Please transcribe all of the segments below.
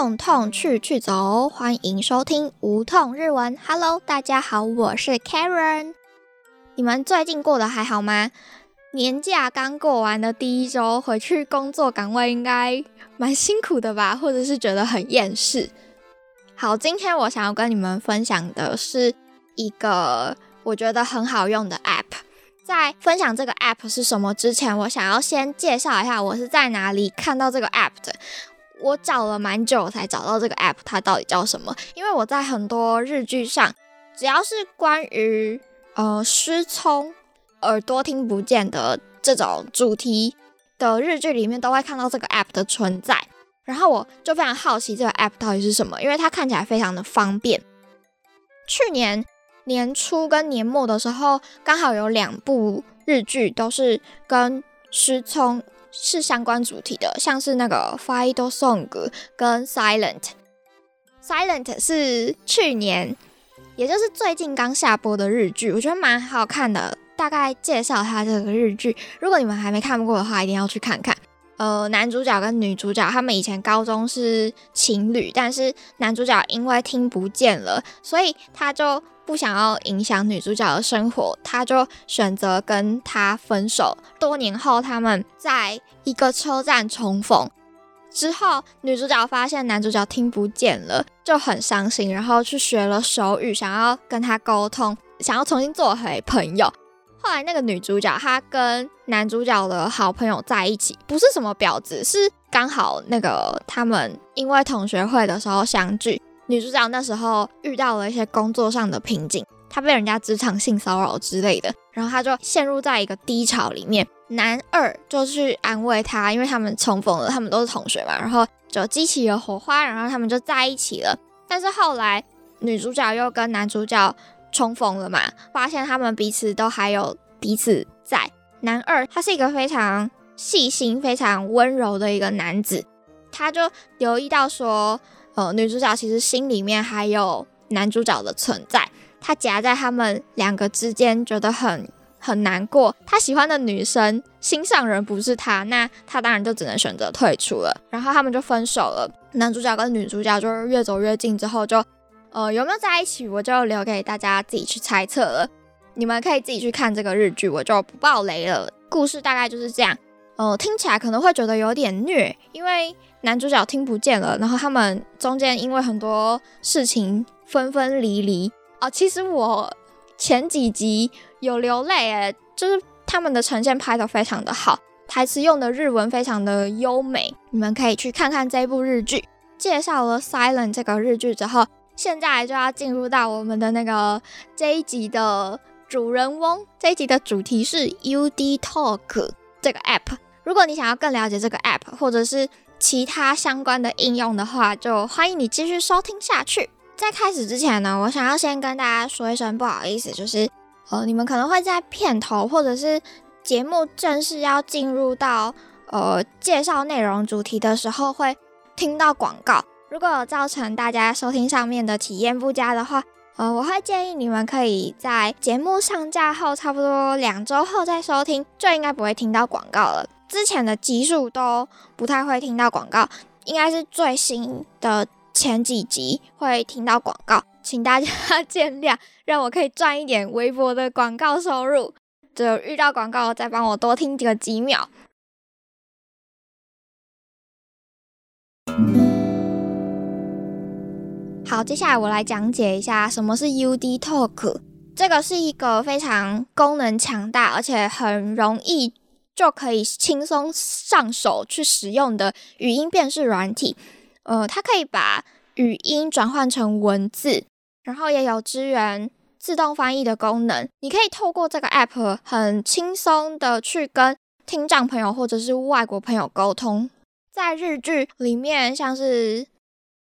痛痛去去走，欢迎收听无痛日文。Hello，大家好，我是 Karen。你们最近过得还好吗？年假刚过完的第一周，回去工作岗位应该蛮辛苦的吧，或者是觉得很厌世。好，今天我想要跟你们分享的是一个我觉得很好用的 App。在分享这个 App 是什么之前，我想要先介绍一下我是在哪里看到这个 App 的。我找了蛮久才找到这个 app，它到底叫什么？因为我在很多日剧上，只要是关于呃失聪、耳朵听不见的这种主题的日剧里面，都会看到这个 app 的存在。然后我就非常好奇这个 app 到底是什么，因为它看起来非常的方便。去年年初跟年末的时候，刚好有两部日剧都是跟失聪。是相关主题的，像是那个《Final Song》跟《Silent》。《Silent》是去年，也就是最近刚下播的日剧，我觉得蛮好看的。大概介绍它这个日剧，如果你们还没看过的话，一定要去看看。呃，男主角跟女主角他们以前高中是情侣，但是男主角因为听不见了，所以他就。不想要影响女主角的生活，他就选择跟她分手。多年后，他们在一个车站重逢之后，女主角发现男主角听不见了，就很伤心，然后去学了手语，想要跟他沟通，想要重新做回朋友。后来，那个女主角她跟男主角的好朋友在一起，不是什么婊子，是刚好那个他们因为同学会的时候相聚。女主角那时候遇到了一些工作上的瓶颈，她被人家职场性骚扰之类的，然后她就陷入在一个低潮里面。男二就去安慰她，因为他们重逢了，他们都是同学嘛，然后就激起了火花，然后他们就在一起了。但是后来女主角又跟男主角重逢了嘛，发现他们彼此都还有彼此在。男二他是一个非常细心、非常温柔的一个男子，他就留意到说。呃，女主角其实心里面还有男主角的存在，他夹在他们两个之间，觉得很很难过。他喜欢的女生心上人不是他，那他当然就只能选择退出了。然后他们就分手了。男主角跟女主角就是越走越近之后，就呃有没有在一起，我就留给大家自己去猜测了。你们可以自己去看这个日剧，我就不爆雷了。故事大概就是这样。呃，听起来可能会觉得有点虐，因为。男主角听不见了，然后他们中间因为很多事情分分离离哦。其实我前几集有流泪诶，就是他们的呈现拍得非常的好，台词用的日文非常的优美。你们可以去看看这部日剧。介绍了《Silent》这个日剧之后，现在就要进入到我们的那个这一集的主人翁。这一集的主题是 UD Talk 这个 app。如果你想要更了解这个 app，或者是其他相关的应用的话，就欢迎你继续收听下去。在开始之前呢，我想要先跟大家说一声不好意思，就是呃，你们可能会在片头或者是节目正式要进入到呃介绍内容主题的时候，会听到广告。如果造成大家收听上面的体验不佳的话，呃，我会建议你们可以在节目上架后差不多两周后再收听，就应该不会听到广告了。之前的集数都不太会听到广告，应该是最新的前几集会听到广告，请大家见谅，让我可以赚一点微薄的广告收入。就遇到广告再帮我多听几个几秒。好，接下来我来讲解一下什么是 UD Talk。这个是一个非常功能强大，而且很容易。就可以轻松上手去使用的语音辨识软体，呃，它可以把语音转换成文字，然后也有支援自动翻译的功能。你可以透过这个 app 很轻松的去跟听障朋友或者是外国朋友沟通。在日剧里面，像是《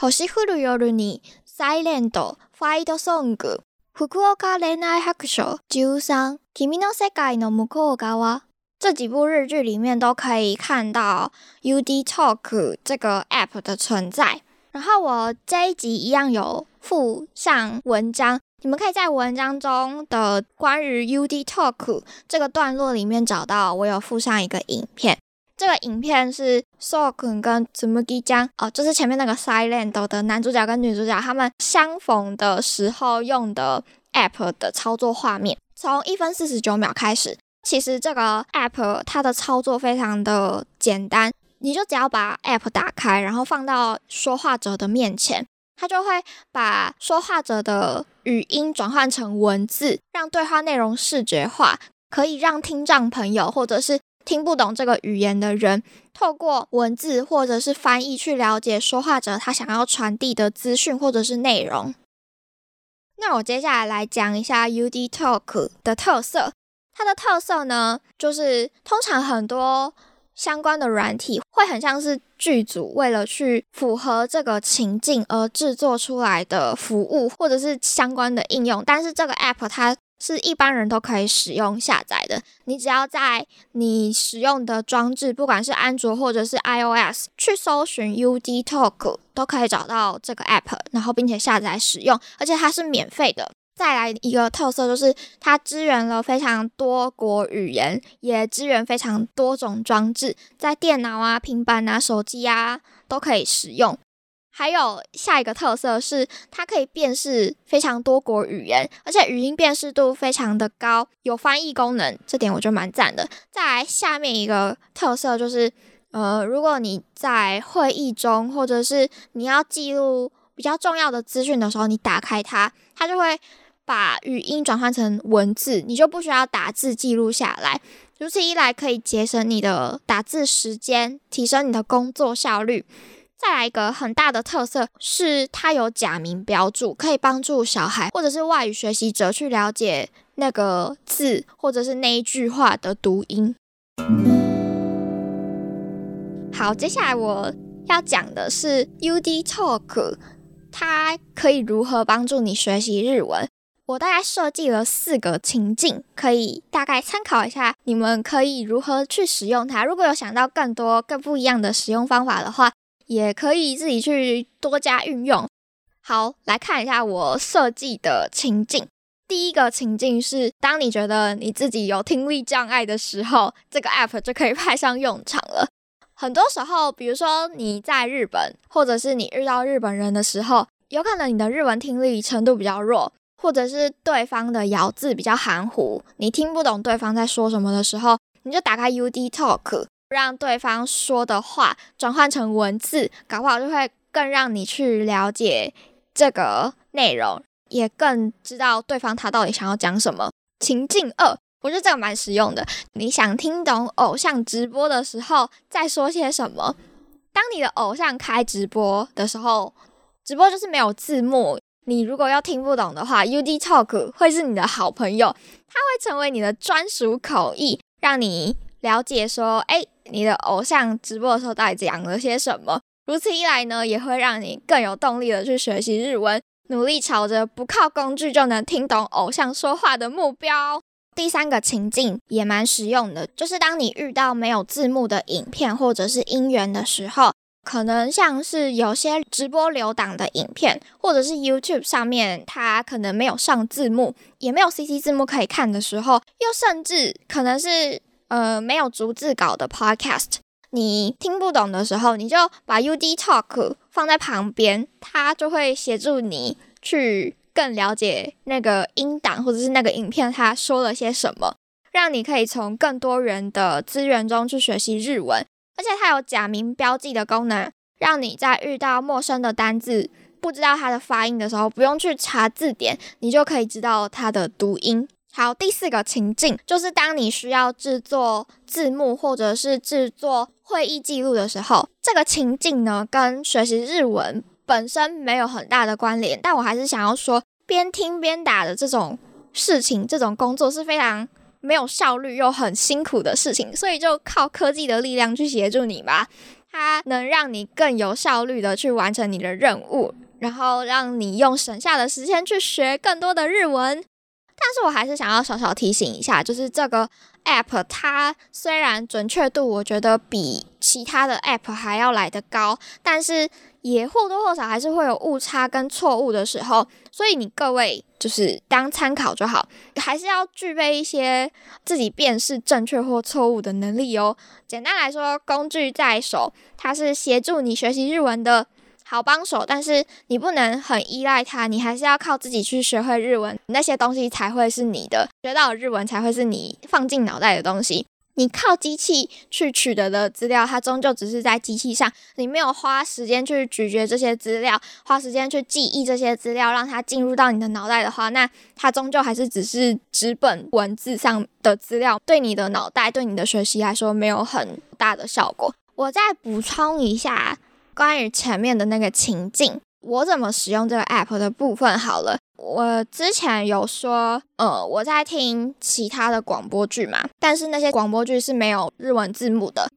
星降る夜に》、《Silent》、《Fight Song》、《福岡恋愛白書》、十三、君の世界の向こう側。这几部日剧里面都可以看到 UD Talk 这个 app 的存在。然后我这一集一样有附上文章，你们可以在文章中的关于 UD Talk 这个段落里面找到，我有附上一个影片。 这个影片是 Sokun 跟 Tsumugi 江哦，就是前面那个 Silent 的男主角跟女主角他们相逢的时候用的 App 的操作画面，从一分四十九秒开始。其实这个 App 它的操作非常的简单，你就只要把 App 打开，然后放到说话者的面前，它就会把说话者的语音转换成文字，让对话内容视觉化，可以让听障朋友或者是听不懂这个语言的人，透过文字或者是翻译去了解说话者他想要传递的资讯或者是内容。那我接下来来讲一下 UD Talk 的特色。它的特色呢，就是通常很多相关的软体会很像是剧组为了去符合这个情境而制作出来的服务，或者是相关的应用。但是这个 app 它是一般人都可以使用下载的，你只要在你使用的装置，不管是安卓或者是 iOS，去搜寻 UD Talk 都可以找到这个 app，然后并且下载使用，而且它是免费的。再来一个特色就是它支援了非常多国语言，也支援非常多种装置，在电脑啊、平板啊、手机啊都可以使用。还有下一个特色是它可以辨识非常多国语言，而且语音辨识度非常的高，有翻译功能，这点我觉得蛮赞的。再来下面一个特色就是，呃，如果你在会议中或者是你要记录比较重要的资讯的时候，你打开它，它就会。把语音转换成文字，你就不需要打字记录下来。如此一来，可以节省你的打字时间，提升你的工作效率。再来一个很大的特色是，它有假名标注，可以帮助小孩或者是外语学习者去了解那个字或者是那一句话的读音。好，接下来我要讲的是 UD Talk，它可以如何帮助你学习日文。我大概设计了四个情境，可以大概参考一下，你们可以如何去使用它。如果有想到更多更不一样的使用方法的话，也可以自己去多加运用。好，来看一下我设计的情境。第一个情境是，当你觉得你自己有听力障碍的时候，这个 app 就可以派上用场了。很多时候，比如说你在日本，或者是你遇到日本人的时候，有可能你的日文听力程度比较弱。或者是对方的咬字比较含糊，你听不懂对方在说什么的时候，你就打开 UD Talk，让对方说的话转换成文字，搞不好就会更让你去了解这个内容，也更知道对方他到底想要讲什么。情境二，我觉得这个蛮实用的。你想听懂偶像直播的时候在说些什么？当你的偶像开直播的时候，直播就是没有字幕。你如果要听不懂的话，UD Talk 会是你的好朋友，它会成为你的专属口译，让你了解说，哎，你的偶像直播的时候到底讲了些什么。如此一来呢，也会让你更有动力的去学习日文，努力朝着不靠工具就能听懂偶像说话的目标。第三个情境也蛮实用的，就是当你遇到没有字幕的影片或者是音源的时候。可能像是有些直播留档的影片，或者是 YouTube 上面它可能没有上字幕，也没有 CC 字幕可以看的时候，又甚至可能是呃没有逐字稿的 Podcast，你听不懂的时候，你就把 UD Talk 放在旁边，它就会协助你去更了解那个音档或者是那个影片它说了些什么，让你可以从更多人的资源中去学习日文。而且它有假名标记的功能，让你在遇到陌生的单字不知道它的发音的时候，不用去查字典，你就可以知道它的读音。好，第四个情境就是当你需要制作字幕或者是制作会议记录的时候，这个情境呢跟学习日文本身没有很大的关联，但我还是想要说，边听边打的这种事情，这种工作是非常。没有效率又很辛苦的事情，所以就靠科技的力量去协助你吧。它能让你更有效率的去完成你的任务，然后让你用省下的时间去学更多的日文。但是我还是想要小小提醒一下，就是这个 app 它虽然准确度我觉得比其他的 app 还要来得高，但是也或多或少还是会有误差跟错误的时候，所以你各位就是当参考就好，还是要具备一些自己辨识正确或错误的能力哦。简单来说，工具在手，它是协助你学习日文的好帮手，但是你不能很依赖它，你还是要靠自己去学会日文，那些东西才会是你的，学到日文才会是你放进脑袋的东西。你靠机器去取得的资料，它终究只是在机器上，你没有花时间去咀嚼这些资料，花时间去记忆这些资料，让它进入到你的脑袋的话，那它终究还是只是纸本文字上的资料，对你的脑袋、对你的学习来说没有很大的效果。我再补充一下关于前面的那个情境。我怎么使用这个 app 的部分好了。我之前有说，呃，我在听其他的广播剧嘛，但是那些广播剧是没有日文字幕的，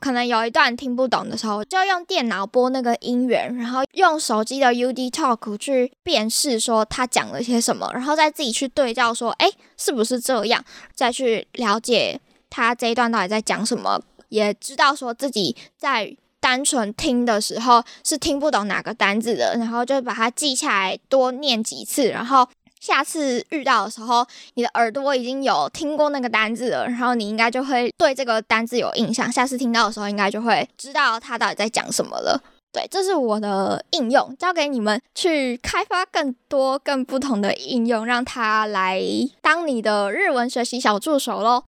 可能有一段听不懂的时候，就用电脑播那个音源，然后用手机的 UD Talk 去辨识说他讲了些什么，然后再自己去对照说，哎，是不是这样，再去了解他这一段到底在讲什么，也知道说自己在。单纯听的时候是听不懂哪个单字的，然后就把它记下来，多念几次，然后下次遇到的时候，你的耳朵已经有听过那个单字了，然后你应该就会对这个单字有印象，下次听到的时候应该就会知道它到底在讲什么了。对，这是我的应用，交给你们去开发更多更不同的应用，让它来当你的日文学习小助手喽。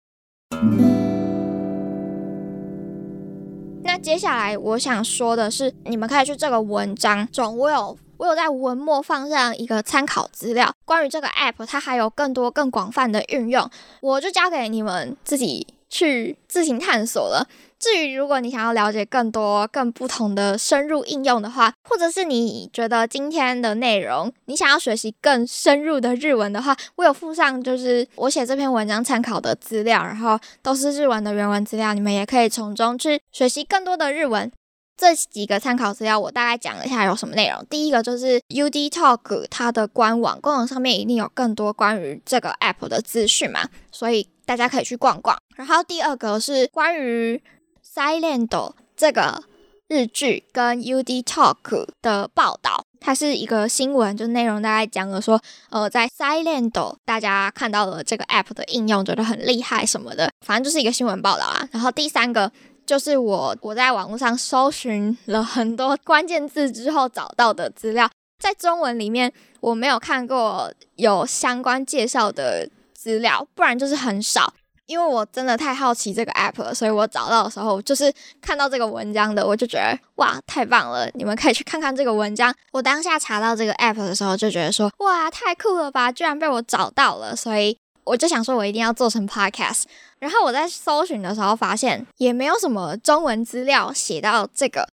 接下来我想说的是，你们可以去这个文章中，我有我有在文末放上一个参考资料，关于这个 app，它还有更多更广泛的运用，我就交给你们自己去自行探索了。至于如果你想要了解更多、更不同的深入应用的话，或者是你觉得今天的内容你想要学习更深入的日文的话，我有附上就是我写这篇文章参考的资料，然后都是日文的原文资料，你们也可以从中去学习更多的日文。这几个参考资料我大概讲一下有什么内容。第一个就是 UD Talk 它的官网，官网上面一定有更多关于这个 app 的资讯嘛，所以大家可以去逛逛。然后第二个是关于 Silent 这个日剧跟 UD Talk 的报道，它是一个新闻，就内容大概讲了说，呃，在 Silent 大家看到了这个 App 的应用，觉得很厉害什么的，反正就是一个新闻报道啊。然后第三个就是我我在网络上搜寻了很多关键字之后找到的资料，在中文里面我没有看过有相关介绍的资料，不然就是很少。因为我真的太好奇这个 app 了，所以我找到的时候就是看到这个文章的，我就觉得哇，太棒了！你们可以去看看这个文章。我当下查到这个 app 的时候，就觉得说哇，太酷了吧，居然被我找到了！所以我就想说，我一定要做成 podcast。然后我在搜寻的时候发现，也没有什么中文资料写到这个，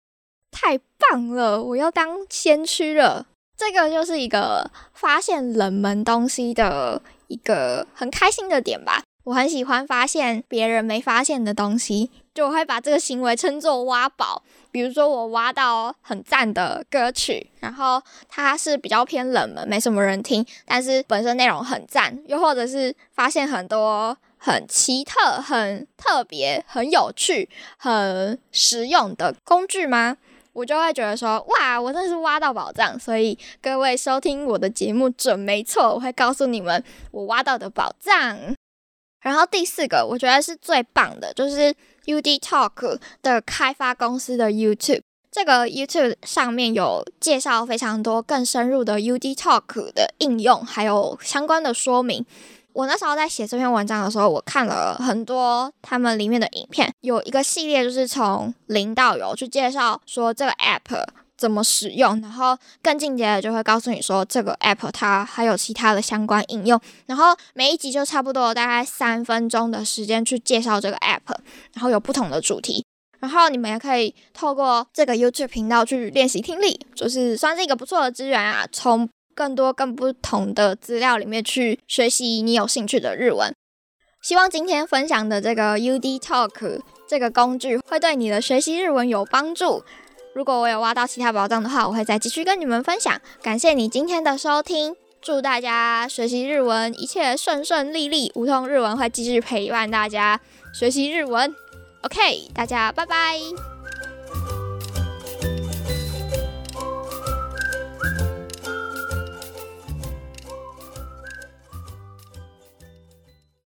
太棒了！我要当先驱了。这个就是一个发现冷门东西的一个很开心的点吧。我很喜欢发现别人没发现的东西，就我会把这个行为称作挖宝。比如说，我挖到很赞的歌曲，然后它是比较偏冷门，没什么人听，但是本身内容很赞。又或者是发现很多很奇特、很特别、很有趣、很实用的工具吗？我就会觉得说，哇，我真的是挖到宝藏。所以各位收听我的节目准没错，我会告诉你们我挖到的宝藏。然后第四个，我觉得是最棒的，就是 UD Talk 的开发公司的 YouTube。这个 YouTube 上面有介绍非常多更深入的 UD Talk 的应用，还有相关的说明。我那时候在写这篇文章的时候，我看了很多他们里面的影片，有一个系列就是从零到有去介绍说这个 App。怎么使用，然后更进阶的就会告诉你说这个 app 它还有其他的相关应用，然后每一集就差不多大概三分钟的时间去介绍这个 app，然后有不同的主题，然后你们也可以透过这个 YouTube 频道去练习听力，就是算是一个不错的资源啊，从更多更不同的资料里面去学习你有兴趣的日文。希望今天分享的这个 UD Talk 这个工具会对你的学习日文有帮助。如果我有挖到其他宝藏的话，我会再继续跟你们分享。感谢你今天的收听，祝大家学习日文一切顺顺利利。梧桐日文会继续陪伴大家学习日文。OK，大家拜拜。